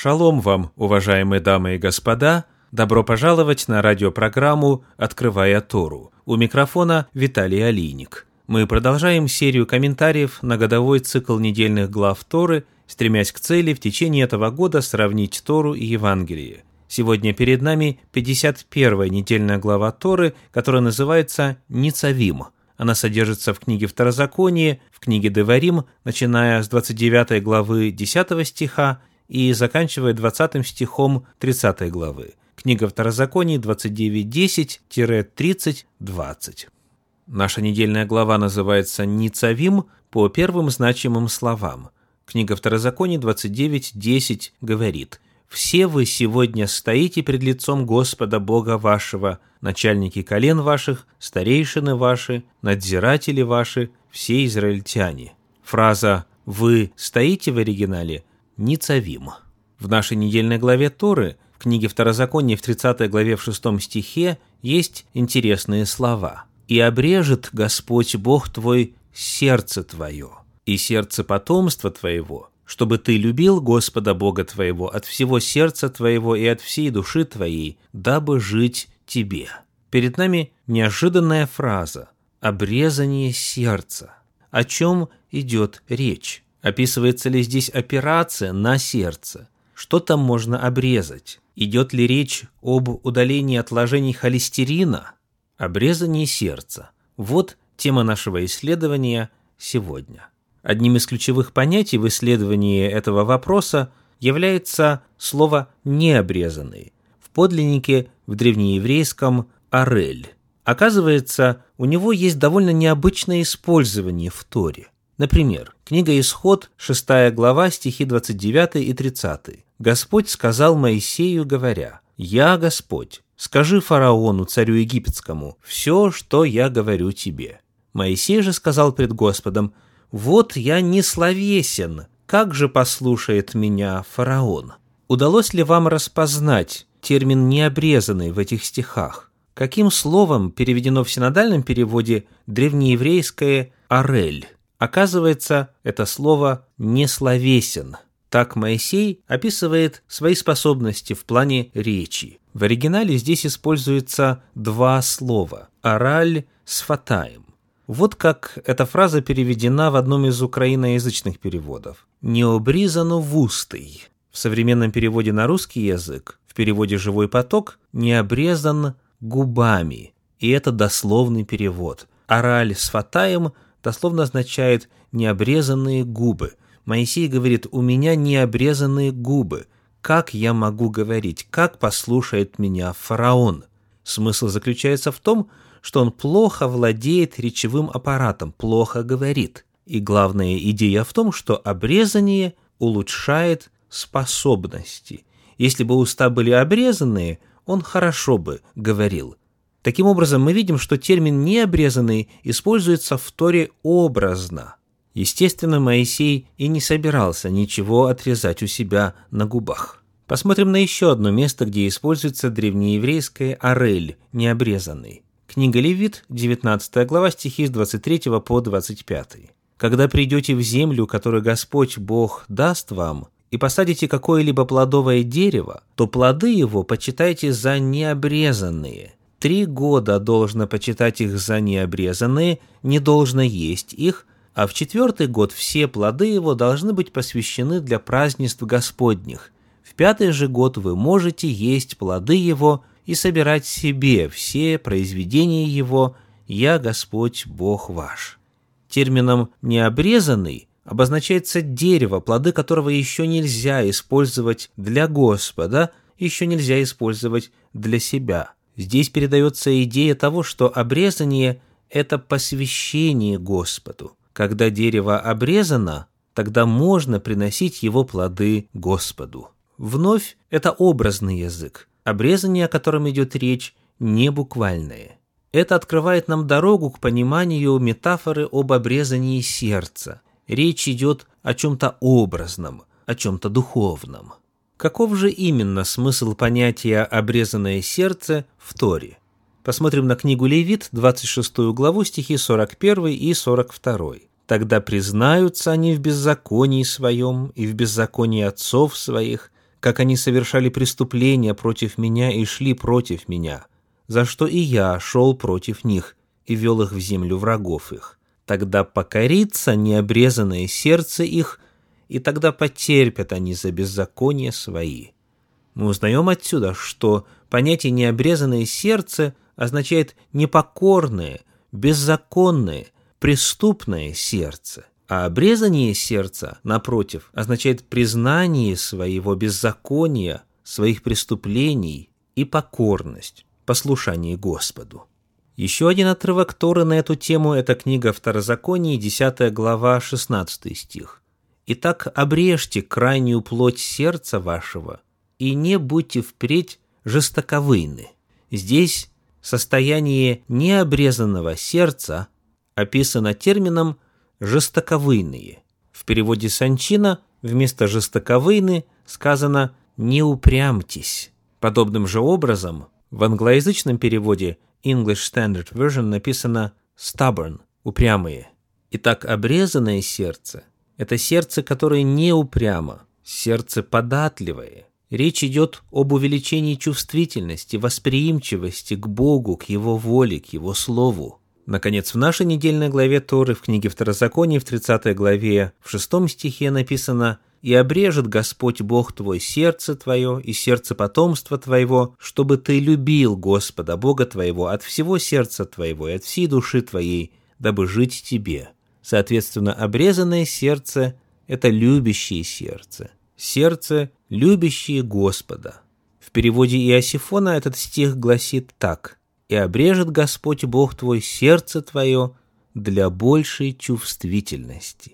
Шалом вам, уважаемые дамы и господа! Добро пожаловать на радиопрограмму «Открывая Тору». У микрофона Виталий Алиник. Мы продолжаем серию комментариев на годовой цикл недельных глав Торы, стремясь к цели в течение этого года сравнить Тору и Евангелие. Сегодня перед нами 51-я недельная глава Торы, которая называется «Ницавим». Она содержится в книге Второзаконие, в книге Деварим, начиная с 29 главы 10 стиха и заканчивая 20 стихом 30 главы. Книга Второзаконий 29.10-30.20. Наша недельная глава называется «Ницавим» по первым значимым словам. Книга Второзаконий 29.10 говорит «Все вы сегодня стоите пред лицом Господа Бога вашего, начальники колен ваших, старейшины ваши, надзиратели ваши, все израильтяне». Фраза «Вы стоите» в оригинале Ницавим. В нашей недельной главе Торы, в книге Второзакония в 30 главе в 6 стихе, есть интересные слова. «И обрежет Господь Бог твой сердце твое, и сердце потомства твоего, чтобы ты любил Господа Бога твоего от всего сердца твоего и от всей души твоей, дабы жить тебе». Перед нами неожиданная фраза «обрезание сердца». О чем идет речь? Описывается ли здесь операция на сердце? Что там можно обрезать? Идет ли речь об удалении отложений холестерина? Обрезание сердца. Вот тема нашего исследования сегодня. Одним из ключевых понятий в исследовании этого вопроса является слово «необрезанный». В подлиннике в древнееврейском «арель». Оказывается, у него есть довольно необычное использование в Торе – Например, книга Исход, 6 глава, стихи 29 и 30. «Господь сказал Моисею, говоря, «Я Господь, скажи фараону, царю египетскому, все, что я говорю тебе». Моисей же сказал пред Господом, «Вот я не словесен, как же послушает меня фараон?» Удалось ли вам распознать термин «необрезанный» в этих стихах? Каким словом переведено в синодальном переводе древнееврейское «арель»? Оказывается, это слово не словесен. Так Моисей описывает свои способности в плане речи. В оригинале здесь используется два слова – «ораль» с «фатаем». Вот как эта фраза переведена в одном из украиноязычных переводов. «Необризано в устый». В современном переводе на русский язык, в переводе «живой поток» не обрезан губами. И это дословный перевод. «Ораль» с «фатаем» дословно означает «необрезанные губы». Моисей говорит «у меня необрезанные губы». Как я могу говорить? Как послушает меня фараон? Смысл заключается в том, что он плохо владеет речевым аппаратом, плохо говорит. И главная идея в том, что обрезание улучшает способности. Если бы уста были обрезанные, он хорошо бы говорил. Таким образом, мы видим, что термин «необрезанный» используется в Торе образно. Естественно, Моисей и не собирался ничего отрезать у себя на губах. Посмотрим на еще одно место, где используется древнееврейское «арель» – «необрезанный». Книга Левит, 19 глава, стихи с 23 по 25. «Когда придете в землю, которую Господь Бог даст вам, и посадите какое-либо плодовое дерево, то плоды его почитайте за необрезанные, Три года должно почитать их за необрезанные, не должно есть их, а в четвертый год все плоды его должны быть посвящены для празднеств Господних. В пятый же год вы можете есть плоды его и собирать себе все произведения его, я Господь Бог ваш. Термином «необрезанный» обозначается дерево, плоды которого еще нельзя использовать для Господа, еще нельзя использовать для себя – Здесь передается идея того, что обрезание – это посвящение Господу. Когда дерево обрезано, тогда можно приносить его плоды Господу. Вновь это образный язык. Обрезание, о котором идет речь, не буквальное. Это открывает нам дорогу к пониманию метафоры об обрезании сердца. Речь идет о чем-то образном, о чем-то духовном. Каков же именно смысл понятия «обрезанное сердце» в Торе? Посмотрим на книгу Левит, 26 главу, стихи 41 и 42. «Тогда признаются они в беззаконии своем и в беззаконии отцов своих, как они совершали преступления против меня и шли против меня, за что и я шел против них и вел их в землю врагов их. Тогда покорится необрезанное сердце их, и тогда потерпят они за беззаконие свои. Мы узнаем отсюда, что понятие «необрезанное сердце» означает непокорное, беззаконное, преступное сердце. А обрезание сердца, напротив, означает признание своего беззакония, своих преступлений и покорность, послушание Господу. Еще один отрывок Торы на эту тему – это книга Второзакония, 10 глава, 16 стих. «Итак, обрежьте крайнюю плоть сердца вашего, и не будьте впредь жестоковыйны». Здесь состояние необрезанного сердца описано термином жестоковыйные. В переводе Санчина вместо жестоковыйны сказано «не упрямьтесь». Подобным же образом в англоязычном переводе English Standard Version написано «stubborn» – «упрямые». Итак, обрезанное сердце – это сердце, которое не упрямо, сердце податливое. Речь идет об увеличении чувствительности, восприимчивости к Богу, к Его воле, к Его Слову. Наконец, в нашей недельной главе Торы в книге Второзакония в 30 главе в 6 стихе написано «И обрежет Господь Бог твой сердце твое и сердце потомства твоего, чтобы ты любил Господа Бога твоего от всего сердца твоего и от всей души твоей, дабы жить тебе». Соответственно, обрезанное сердце – это любящее сердце. Сердце, любящее Господа. В переводе Иосифона этот стих гласит так – и обрежет Господь Бог твой сердце твое для большей чувствительности.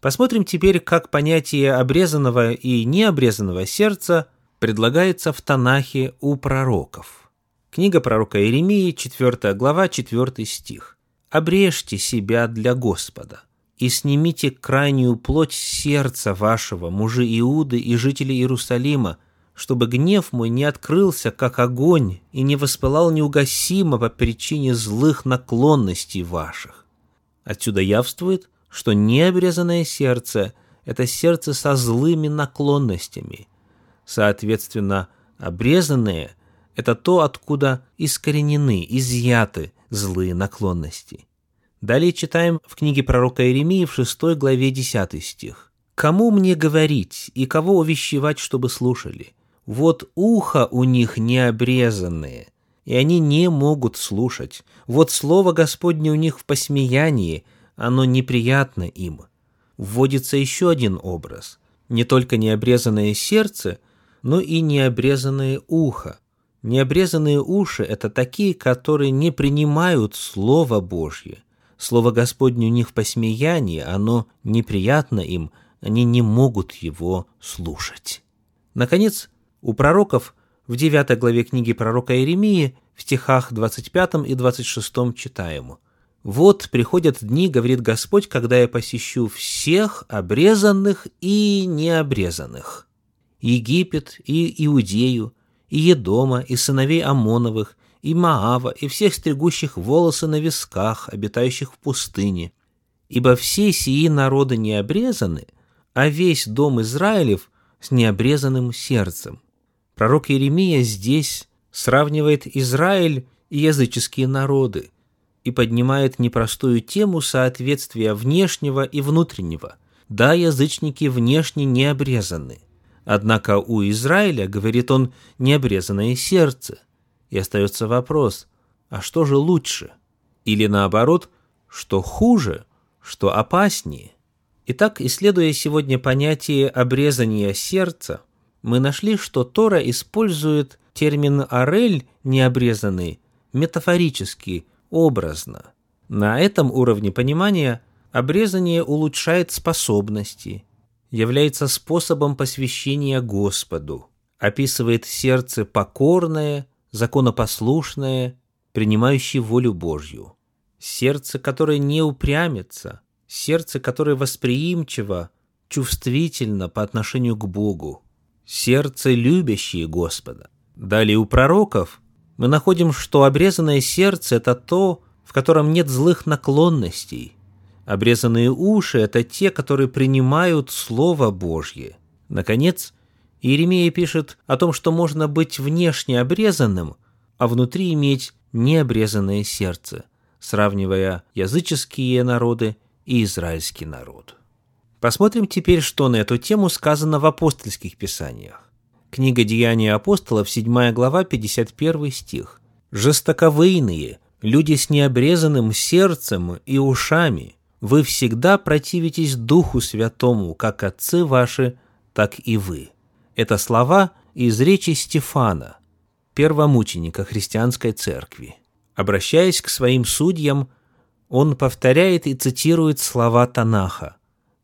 Посмотрим теперь, как понятие обрезанного и необрезанного сердца предлагается в Танахе у пророков. Книга пророка Иеремии, 4 глава, 4 стих. «Обрежьте себя для Господа, и снимите крайнюю плоть сердца вашего, мужи Иуды и жители Иерусалима, чтобы гнев мой не открылся, как огонь, и не воспылал неугасимо по причине злых наклонностей ваших. Отсюда явствует, что необрезанное сердце – это сердце со злыми наклонностями. Соответственно, обрезанное – это то, откуда искоренены, изъяты злые наклонности. Далее читаем в книге пророка Иеремии в 6 главе 10 стих. «Кому мне говорить и кого увещевать, чтобы слушали? Вот ухо у них необрезанные, и они не могут слушать. Вот слово Господне у них в посмеянии, оно неприятно им. Вводится еще один образ. Не только необрезанное сердце, но и необрезанное ухо. Необрезанные уши – это такие, которые не принимают Слово Божье. Слово Господне у них в посмеянии, оно неприятно им, они не могут его слушать. Наконец, у пророков в 9 главе книги пророка Иеремии в стихах 25 и 26 читаем «Вот приходят дни, говорит Господь, когда я посещу всех обрезанных и необрезанных, Египет и Иудею, и Едома, и сыновей Амоновых, и Маава, и всех стригущих волосы на висках, обитающих в пустыне. Ибо все сии народы не обрезаны, а весь дом Израилев с необрезанным сердцем. Пророк Иеремия здесь сравнивает Израиль и языческие народы и поднимает непростую тему соответствия внешнего и внутреннего. Да, язычники внешне не обрезаны, однако у Израиля, говорит он, необрезанное сердце. И остается вопрос, а что же лучше? Или наоборот, что хуже, что опаснее? Итак, исследуя сегодня понятие обрезания сердца, мы нашли, что Тора использует термин «орель» необрезанный метафорически, образно. На этом уровне понимания обрезание улучшает способности, является способом посвящения Господу, описывает сердце покорное, законопослушное, принимающее волю Божью. Сердце, которое не упрямится, сердце, которое восприимчиво, чувствительно по отношению к Богу сердце, любящее Господа. Далее у пророков мы находим, что обрезанное сердце – это то, в котором нет злых наклонностей. Обрезанные уши – это те, которые принимают Слово Божье. Наконец, Иеремия пишет о том, что можно быть внешне обрезанным, а внутри иметь необрезанное сердце, сравнивая языческие народы и израильский народ. Посмотрим теперь, что на эту тему сказано в апостольских писаниях. Книга Деяния апостолов, 7 глава, 51 стих. «Жестоковыйные, люди с необрезанным сердцем и ушами, вы всегда противитесь Духу Святому, как отцы ваши, так и вы». Это слова из речи Стефана, первомученика христианской церкви. Обращаясь к своим судьям, он повторяет и цитирует слова Танаха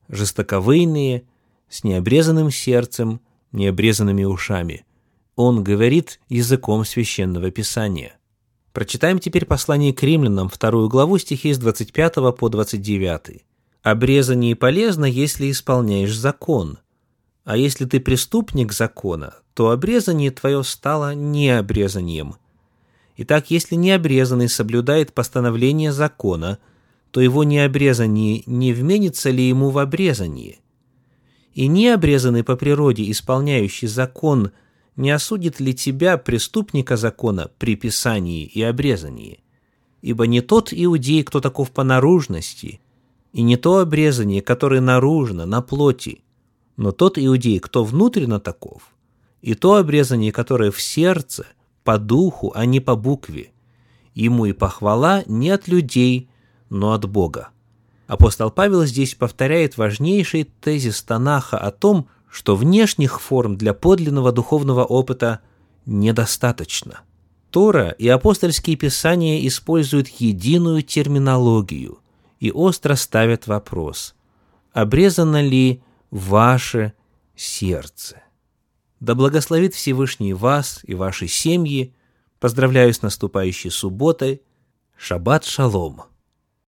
«жестоковыйные, с необрезанным сердцем, необрезанными ушами». Он говорит языком священного писания. Прочитаем теперь послание к римлянам, вторую главу, стихи с 25 по 29. «Обрезание полезно, если исполняешь закон, а если ты преступник закона, то обрезание твое стало необрезанием. Итак, если необрезанный соблюдает постановление закона, то его необрезание не вменится ли ему в обрезание? И необрезанный по природе, исполняющий закон, не осудит ли тебя, преступника закона, при писании и обрезании? Ибо не тот иудей, кто таков по наружности, и не то обрезание, которое наружно, на плоти, но тот иудей, кто внутренно таков, и то обрезание, которое в сердце, по духу, а не по букве. Ему и похвала не от людей, но от Бога. Апостол Павел здесь повторяет важнейший тезис Танаха о том, что внешних форм для подлинного духовного опыта недостаточно. Тора и апостольские писания используют единую терминологию и остро ставят вопрос, обрезано ли ваше сердце. Да благословит Всевышний вас и ваши семьи. Поздравляю с наступающей субботой. Шаббат шалом.